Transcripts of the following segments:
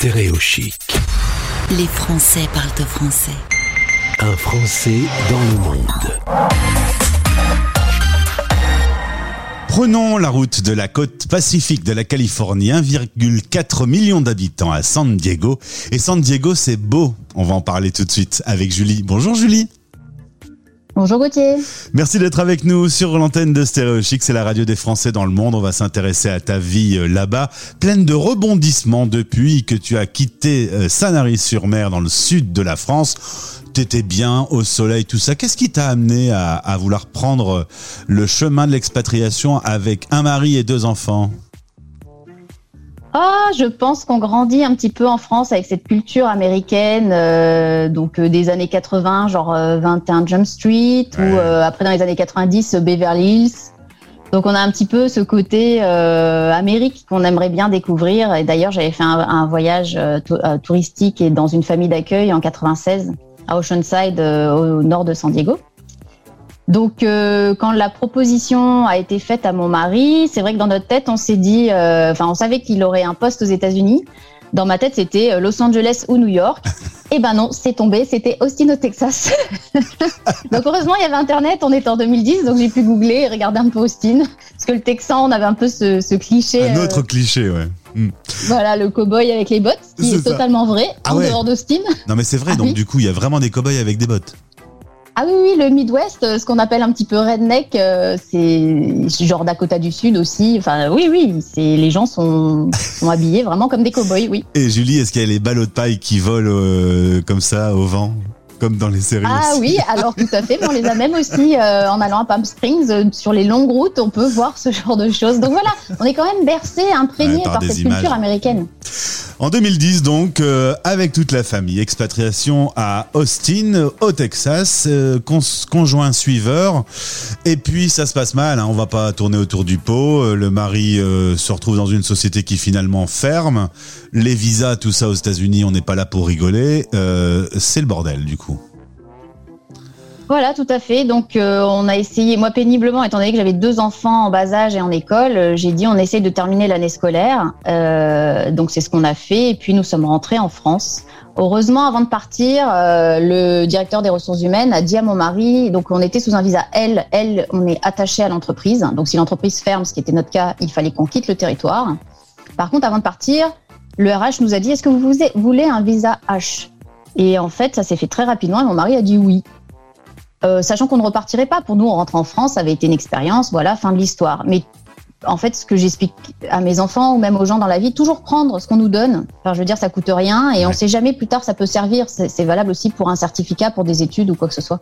Stéréochic. Les Français parlent au français. Un Français dans le monde. Prenons la route de la côte pacifique de la Californie, 1,4 million d'habitants à San Diego. Et San Diego, c'est beau. On va en parler tout de suite avec Julie. Bonjour Julie. Bonjour Gauthier. Merci d'être avec nous sur l'antenne de Stéréo Chic. C'est la radio des Français dans le monde. On va s'intéresser à ta vie euh, là-bas, pleine de rebondissements depuis que tu as quitté euh, Sanary-sur-Mer dans le sud de la France. T'étais bien au soleil, tout ça. Qu'est-ce qui t'a amené à, à vouloir prendre le chemin de l'expatriation avec un mari et deux enfants? Ah, je pense qu'on grandit un petit peu en France avec cette culture américaine, euh, donc euh, des années 80, genre euh, 21 Jump Street, ou Ouais. euh, après dans les années 90, euh, Beverly Hills. Donc on a un petit peu ce côté euh, Amérique qu'on aimerait bien découvrir. Et d'ailleurs, j'avais fait un, un voyage tou- touristique et dans une famille d'accueil en 96 à Oceanside, euh, au nord de San Diego. Donc, euh, quand la proposition a été faite à mon mari, c'est vrai que dans notre tête, on s'est dit, euh, enfin, on savait qu'il aurait un poste aux États-Unis. Dans ma tête, c'était euh, Los Angeles ou New York. Eh ben non, c'est tombé, c'était Austin au Texas. donc heureusement, il y avait Internet, on était en 2010, donc j'ai pu googler et regarder un peu Austin. Parce que le Texan, on avait un peu ce, ce cliché, Un euh, autre cliché, ouais. Hmm. voilà, le cow-boy avec les bottes, qui est, totalement vrai, Ah en ouais. dehors d'Austin. Non mais c'est vrai, Ah donc oui. du coup, il y a vraiment des cow-boys avec des bottes. Ah oui, oui, le Midwest, euh, ce qu'on appelle un petit peu redneck, euh, c'est genre Dakota du Sud aussi. Enfin, oui, oui, c'est les gens sont, sont habillés vraiment comme des cowboys, oui. Et Julie, est-ce qu'il y a les ballots de paille qui volent euh, comme ça au vent comme dans les séries Ah aussi oui, alors tout à fait. mais On les a même aussi euh, en allant à Palm Springs euh, sur les longues routes, on peut voir ce genre de choses. Donc voilà, on est quand même bercé, imprégné Ouais, par cette images. culture américaine. En 2010, donc, euh, avec toute la famille, expatriation à Austin, au Texas, euh, conjoint suiveur. Et puis, ça se passe mal, hein, on va pas tourner autour du pot. Euh, le mari se retrouve dans une société qui finalement ferme. Les visas, tout ça aux États-Unis, on n'est pas là pour rigoler. C'est le bordel, du coup. Voilà, tout à fait. Donc, euh, on a essayé, moi péniblement, étant donné que j'avais deux enfants en bas âge et en école, euh, j'ai dit on essaye de terminer l'année scolaire. Euh, donc, c'est ce qu'on a fait. Et puis, nous sommes rentrés en France. Heureusement, avant de partir, euh, le directeur des ressources humaines a dit à mon mari, donc on était sous un visa L, L, on est attaché à l'entreprise. Donc, si l'entreprise ferme, ce qui était notre cas, il fallait qu'on quitte le territoire. Par contre, avant de partir, le RH nous a dit est-ce que vous voulez- voulez un visa H? Et en fait, ça s'est fait très rapidement et mon mari a dit oui. Euh, sachant qu'on ne repartirait pas. Pour nous, on rentre en France, ça avait été une expérience, voilà, fin de l'histoire. Mais en fait, ce que j'explique à mes enfants ou même aux gens dans la vie, toujours prendre ce qu'on nous donne. Enfin, je veux dire, ça coûte rien et on Ouais. sait jamais plus tard ça peut servir. C'est valable aussi pour un certificat, pour des études ou quoi que ce soit.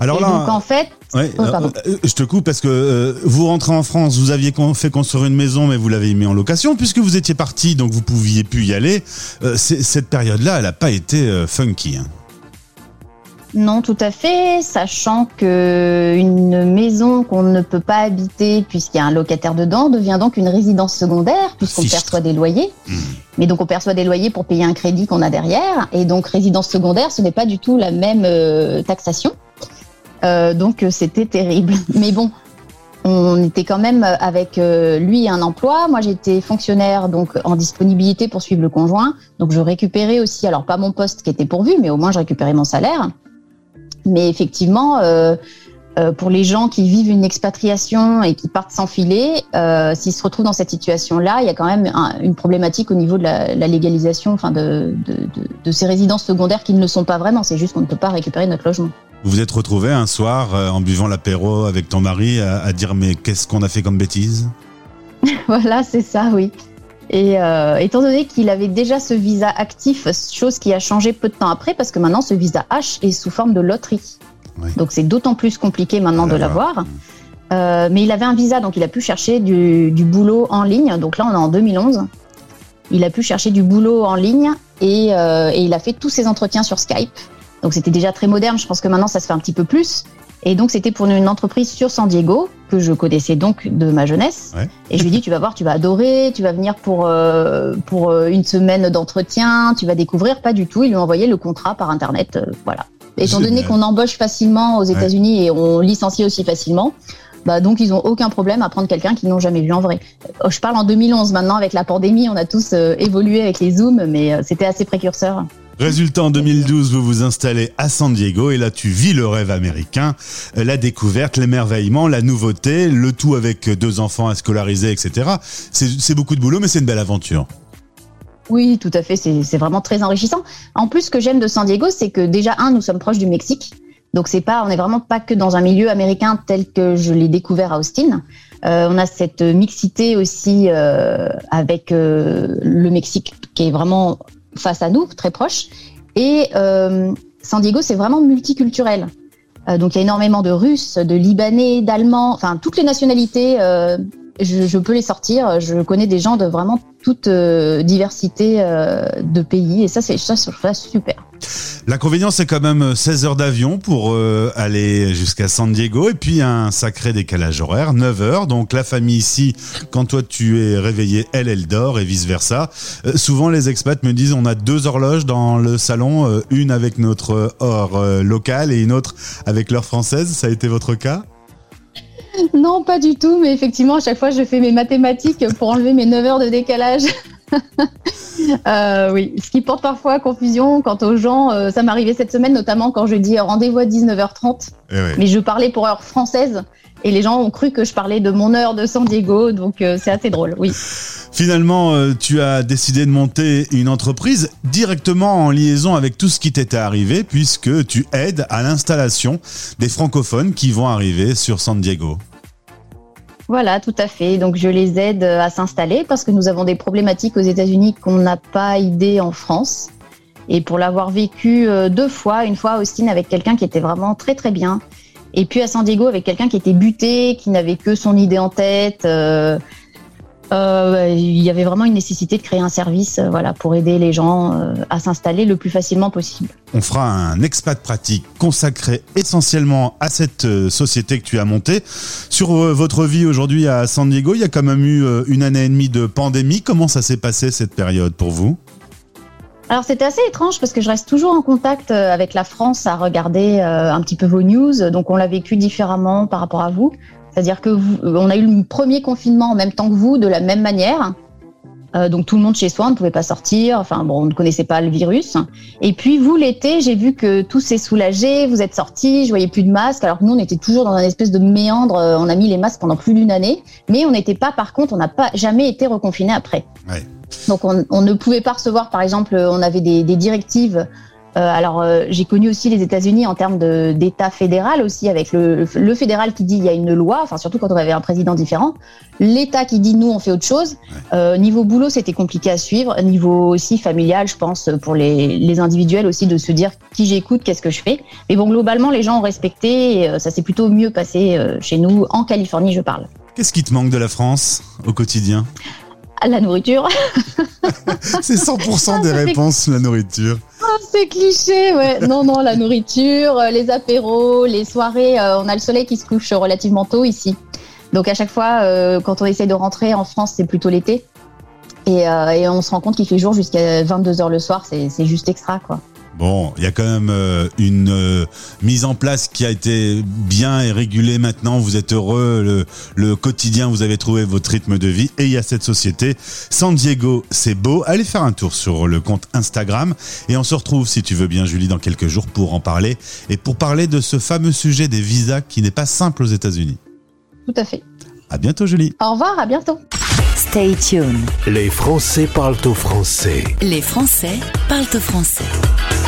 Alors et là, donc en fait, Ouais, Oh, euh, euh, je te coupe parce que euh, vous rentrez en France, vous aviez fait construire une maison, mais vous l'avez mis en location puisque vous étiez parti, donc vous pouviez plus y aller. Euh, cette période-là, elle n'a pas été funky. hein. Non, tout à fait. Sachant que une maison qu'on ne peut pas habiter puisqu'il y a un locataire dedans devient donc une résidence secondaire puisqu'on perçoit des loyers. Mmh. Mais donc on perçoit des loyers pour payer un crédit qu'on a derrière. Et donc résidence secondaire, ce n'est pas du tout la même euh, taxation. Euh, donc euh, c'était terrible. Mais bon, on était quand même avec lui un emploi. Moi j'étais fonctionnaire donc en disponibilité pour suivre le conjoint. Donc je récupérais aussi, alors pas mon poste qui était pourvu, mais au moins je récupérais mon salaire. Mais effectivement, euh, euh, pour les gens qui vivent une expatriation et qui partent sans filet, euh, s'ils se retrouvent dans cette situation-là, il y a quand même un- une problématique au niveau de la, la légalisation, enfin de, de, de, de ces résidences secondaires qui ne le sont pas vraiment. C'est juste qu'on ne peut pas récupérer notre logement. Vous vous êtes retrouvé un soir euh, en buvant l'apéro avec ton mari à, à dire mais qu'est-ce qu'on a fait comme bêtise voilà, c'est ça, oui. Et euh, étant donné qu'il avait déjà ce visa actif, chose qui a changé peu de temps après, parce que maintenant ce visa H est sous forme de loterie. Oui. Donc c'est d'autant plus compliqué maintenant de l'avoir. l'avoir. Euh, mais il avait un visa, donc il a pu chercher du, du boulot en ligne. Donc là, on est en 2011. Il a pu chercher du boulot en ligne et, euh, et il a fait tous ses entretiens sur Skype. Donc c'était déjà très moderne. Je pense que maintenant, ça se fait un petit peu plus. Et donc c'était pour une entreprise sur San Diego que je connaissais donc de ma jeunesse. Ouais. Et je lui ai dit, tu vas voir, tu vas adorer, tu vas venir pour, euh, pour euh, une semaine d'entretien, tu vas découvrir. Pas du tout. Il lui a envoyé le contrat par Internet. euh, voilà. Étant donné qu'on embauche facilement aux Ouais. États-Unis et on licencie aussi facilement, Bah, donc, ils n'ont aucun problème à prendre quelqu'un qu'ils n'ont jamais vu en vrai. Euh, Je parle en 2011 maintenant, avec la pandémie, on a tous euh, évolué avec les Zooms, mais c'était assez précurseur. Résultat, en 2012, vous vous installez à San Diego et là, tu vis le rêve américain, euh, la découverte, l'émerveillement, la nouveauté, le tout avec deux enfants à scolariser, etc. C'est beaucoup de boulot, mais c'est une belle aventure. Oui, tout à fait. C'est vraiment très enrichissant. En plus, ce que j'aime de San Diego, c'est que déjà, un, nous sommes proches du Mexique. Donc, c'est pas, on n'est vraiment pas que dans un milieu américain tel que je l'ai découvert à Austin. Euh, on a cette mixité aussi euh, avec euh, le Mexique qui est vraiment face à nous, très proche. Et euh, San Diego, c'est vraiment multiculturel. Euh, donc, il y a énormément de Russes, de Libanais, d'Allemands, enfin, toutes les nationalités. Euh, je, peux les sortir. Je connais des gens de vraiment toute euh, diversité euh, de pays. Et ça, c'est ça, ça super. L'inconvénient, c'est quand même 16 heures d'avion pour euh, aller jusqu'à San Diego et puis un sacré décalage horaire, 9 heures. Donc la famille ici, quand toi tu es réveillé, elle, elle dort et vice versa. Euh, souvent, les expats me disent on a deux horloges dans le salon, euh, une avec notre euh, locale et une autre avec l'heure française. Ça a été votre cas? Non, pas du tout, mais effectivement, à chaque fois, je fais mes mathématiques pour enlever mes 9 heures de décalage. Euh, oui, ce qui porte parfois à confusion quant aux gens. euh, ça m'est arrivé cette semaine, notamment quand je dis rendez-vous à 19h30, Eh mais je parlais pour heure française et les gens ont cru que je parlais de mon heure de San Diego, donc euh, c'est assez drôle, oui. Finalement, euh, tu as décidé de monter une entreprise directement en liaison avec tout ce qui t'était arrivé, puisque tu aides à l'installation des francophones qui vont arriver sur San Diego. Voilà, tout à fait. Donc je les aide à s'installer parce que nous avons des problématiques aux États-Unis qu'on n'a pas idée en France. Et pour l'avoir vécu euh, deux fois, une fois à Austin avec quelqu'un qui était vraiment très très bien, et puis à San Diego avec quelqu'un qui était buté, qui n'avait que son idée en tête. euh, il y avait vraiment une nécessité de créer un service, euh, voilà, pour aider les gens euh, à s'installer le plus facilement possible. On fera un expat pratique consacré essentiellement à cette euh, société que tu as montée. Sur euh, votre vie aujourd'hui à San Diego, il y a quand même eu euh, une année et demie de pandémie. Comment ça s'est passé cette période pour vous? Alors c'était assez étrange parce que je reste toujours en contact euh, avec la France à regarder euh, un petit peu vos news, donc on l'a vécu différemment par rapport à vous. C'est-à-dire que vous, on a eu le premier confinement en même temps que vous, de la même manière. Euh, donc tout le monde chez soi, on ne pouvait pas sortir. Enfin bon, on ne connaissait pas le virus. Et puis vous l'été, j'ai vu que tout s'est soulagé. Vous êtes sortis, je voyais plus de masques. Alors que nous, on était toujours dans un espèce de méandre. Euh, On a mis les masques pendant plus d'une année, mais on n'était pas. Par contre, on n'a pas jamais été reconfiné après. Ouais. Donc on, on ne pouvait pas recevoir, par exemple, on avait des, des directives. Euh, alors euh, j'ai connu aussi les États-Unis en termes d'État fédéral aussi, avec le, le fédéral qui dit il y a une loi, enfin surtout quand on avait un président différent, l'État qui dit nous on fait autre chose. Euh, niveau boulot c'était compliqué à suivre, niveau aussi familial je pense pour les, les individuels aussi de se dire qui j'écoute, qu'est-ce que je fais. Mais bon globalement les gens ont respecté, et, ça s'est plutôt mieux passé chez nous en Californie je parle. Qu'est-ce qui te manque de la France au quotidien? La nourriture. C'est 100% des Ah, réponses, la nourriture. Oh, c'est cliché, ouais. Non, non, la nourriture, euh, les apéros, les soirées. euh, on a le soleil qui se couche relativement tôt ici. Donc à chaque fois, euh, quand on essaie de rentrer en France, c'est plutôt l'été. Et, et on se rend compte qu'il fait jour jusqu'à 22h le soir. C'est juste extra, quoi. Bon, il y a quand même euh, une euh, mise en place qui a été bien et régulée maintenant. Vous êtes heureux, le, le quotidien, vous avez trouvé votre rythme de vie. Et il y a cette société, San Diego, c'est beau. Allez faire un tour sur le compte Instagram. Et on se retrouve, si tu veux bien, Julie, dans quelques jours pour en parler. Et pour parler de ce fameux sujet des visas qui n'est pas simple aux États-Unis. Tout à fait. À bientôt, Julie. Au revoir, à bientôt. Stay tuned. Les Français parlent au français. Les Français parlent au français.